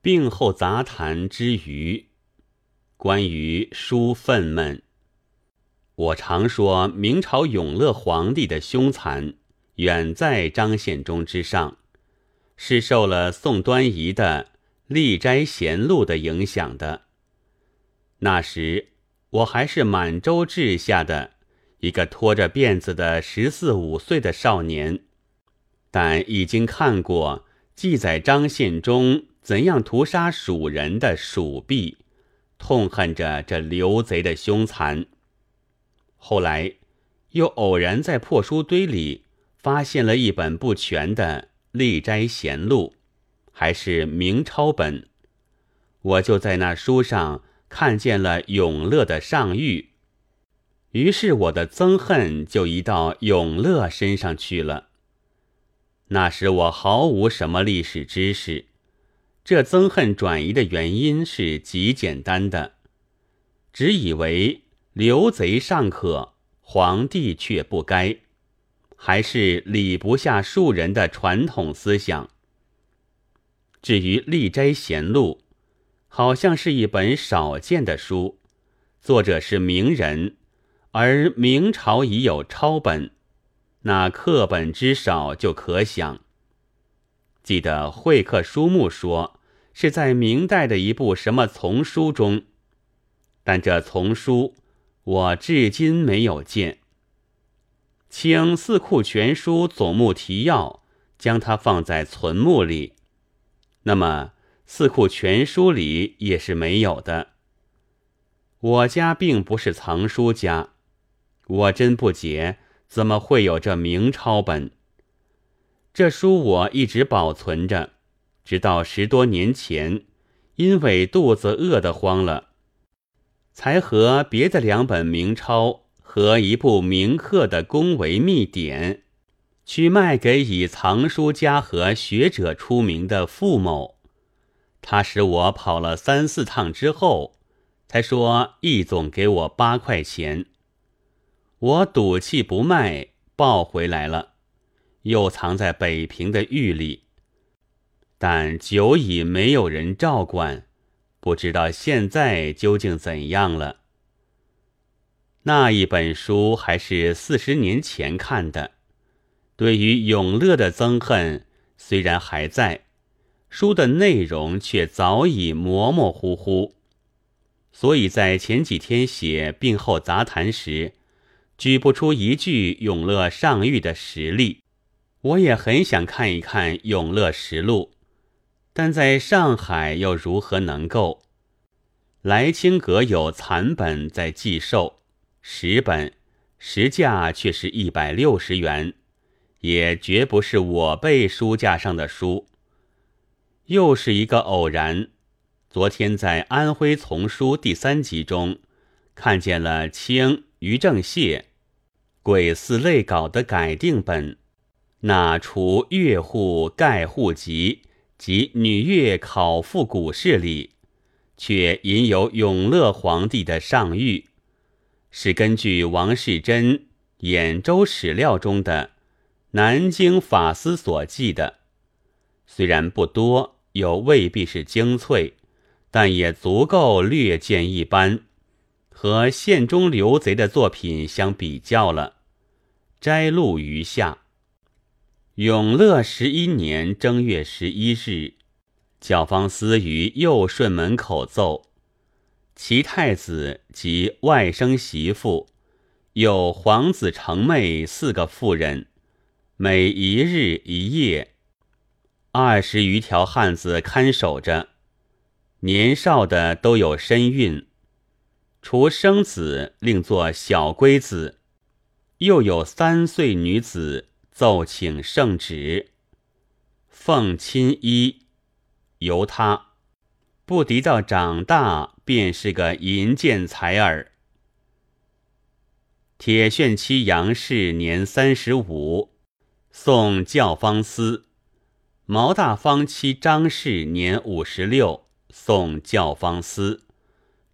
病后杂谈之余，关于书愤懑。我常说明朝永乐皇帝的凶残远在张献忠之上，是受了宋端仪的《历斋贤录》的影响的。那时我还是满洲治下的一个拖着辫子的十四五岁的少年，但已经看过记载张献忠。怎样屠杀蜀人的蜀婢，痛恨着这刘贼的凶残。后来又偶然在破书堆里发现了一本不全的《历斋贤录》，还是明抄本。我就在那书上看见了永乐的上谕，于是我的憎恨就移到永乐身上去了。那时我毫无什么历史知识。这憎恨转移的原因是极简单的，只以为刘贼尚可，皇帝却不该，还是礼不下庶人的传统思想。至于《历斋贤录》，好像是一本少见的书，作者是名人，而明朝已有抄本，那课本之少就可想。记得会客书目说。是在明代的一部什么丛书中，但这丛书我至今没有见。请《四库全书总目提要》将它放在存目里，那么《四库全书》里也是没有的。我家并不是藏书家，我真不解怎么会有这明抄本。这书我一直保存着。直到十多年前，因为肚子饿得慌了，才和别的两本明钞和一部明刻的宫闱秘典，去卖给以藏书家和学者出名的傅某。他使我跑了三四趟之后，才说易总给我八块钱。我赌气不卖，抱回来了，又藏在北平的狱里。但久已没有人照管，不知道现在究竟怎样了。那一本书还是四十年前看的，对于永乐的憎恨虽然还在，书的内容却早已模模糊糊，所以在前几天写病后杂谈时，举不出一句永乐上谕的实例。我也很想看一看《永乐实录》。但在上海又如何能够？来清阁有残本在寄售，十本实价却是一百六十元，也绝不是我辈书架上的书。又是一个偶然，昨天在《安徽丛书》第三集中，看见了清于正燮《鬼寺类稿》的改定本，那除岳户盖户籍。及女乐考复古事里，却引有永乐皇帝的上谕，是根据王世贞《兖州史料》中的南京法司所记的。虽然不多，又未必是精粹，但也足够略见一斑。和县中刘贼的作品相比较了，摘录于下。永乐十一年正月十一日，教坊司于右顺门口奏：其太子及外甥媳妇，有皇子成妹四个妇人，每一日一夜，二十余条汉子看守着。年少的都有身孕，除生子另作小龟子，又有三岁女子。奏请圣旨，奉亲衣，由他不敌到长大，便是个淫贱才儿。铁铉妻杨氏年三十五，送教坊司；毛大方妻张氏年五十六，送教坊司。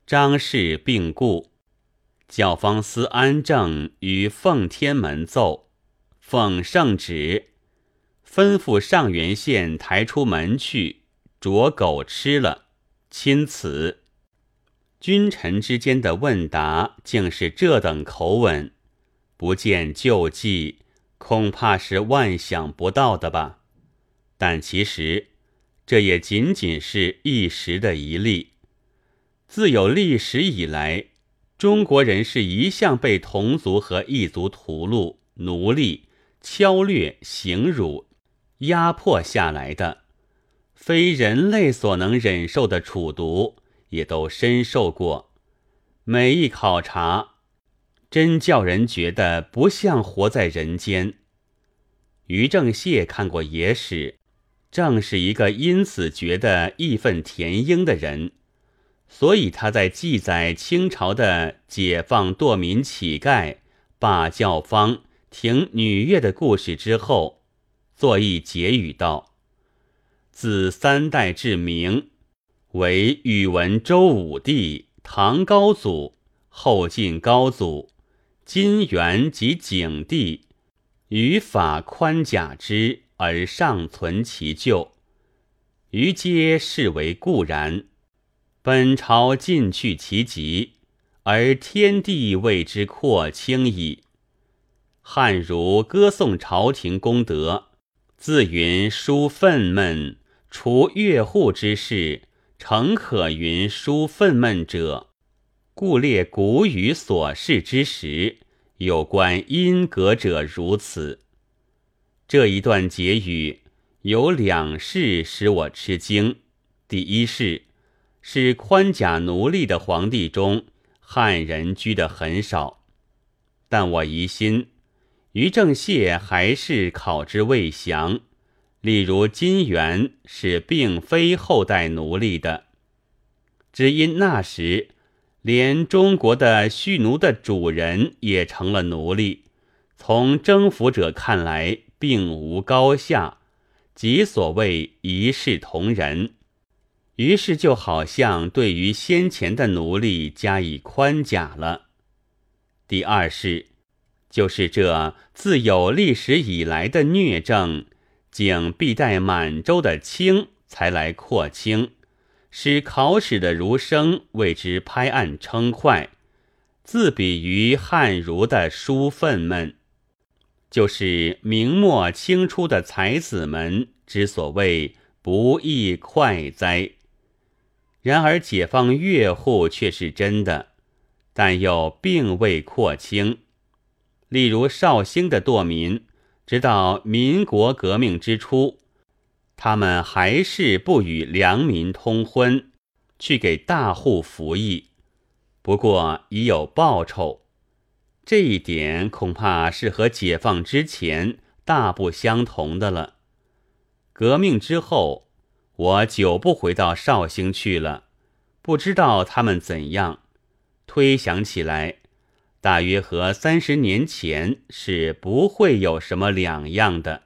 张氏病故，教坊司安正于奉天门奏。奉圣旨，吩咐上元县抬出门去，捉狗吃了，钦此。君臣之间的问答竟是这等口吻，不见救济，恐怕是万想不到的吧？但其实这也仅仅是一时的一例。自有历史以来，中国人是一向被同族和异族屠戮、奴隶、敲掠、刑辱、压迫下来的，非人类所能忍受的处毒。也都深受过，每一考察，真叫人觉得不像活在人间。于正燮看过野史，正是一个因此觉得义愤填膺的人，所以他在记载清朝的解放堕民乞丐、罢教坊、听女乐的故事之后，作一结语道：“自三代至明。”为宇文周武帝、唐高祖、后晋高祖、金元及景帝，于法宽假之而尚存其旧，余皆视为固然。本朝尽去其极，而天地为之扩清矣。汉儒歌颂朝廷功德，自云书愤懑，除越户之事。诚可云书愤懑者，故列古语所示之时，有关因格者如此。这一段结语有两事使我吃惊：第一是，是宽甲奴隶的皇帝中，汉人居的很少。但我疑心，于正燮还是考之未详。例如金元是并非后代奴隶的，只因那时连中国的蓄奴的主人也成了奴隶，从征服者看来并无高下，即所谓一视同仁。于是就好像对于先前的奴隶加以宽假了。第二是，就是这自有历史以来的虐政。竟必待满洲的清才来扩清，使考史的儒生为之拍案称快，自比于汉儒的书愤们，就是明末清初的才子们之所谓不亦快哉？然而解放越户却是真的，但又并未扩清。例如绍兴的堕民。直到民国革命之初，他们还是不与良民通婚，去给大户服役。不过已有报酬，这一点恐怕是和解放之前大不相同的了。革命之后，我久不回到绍兴去了，不知道他们怎样。推想起来。大约和三十年前是不会有什么两样的。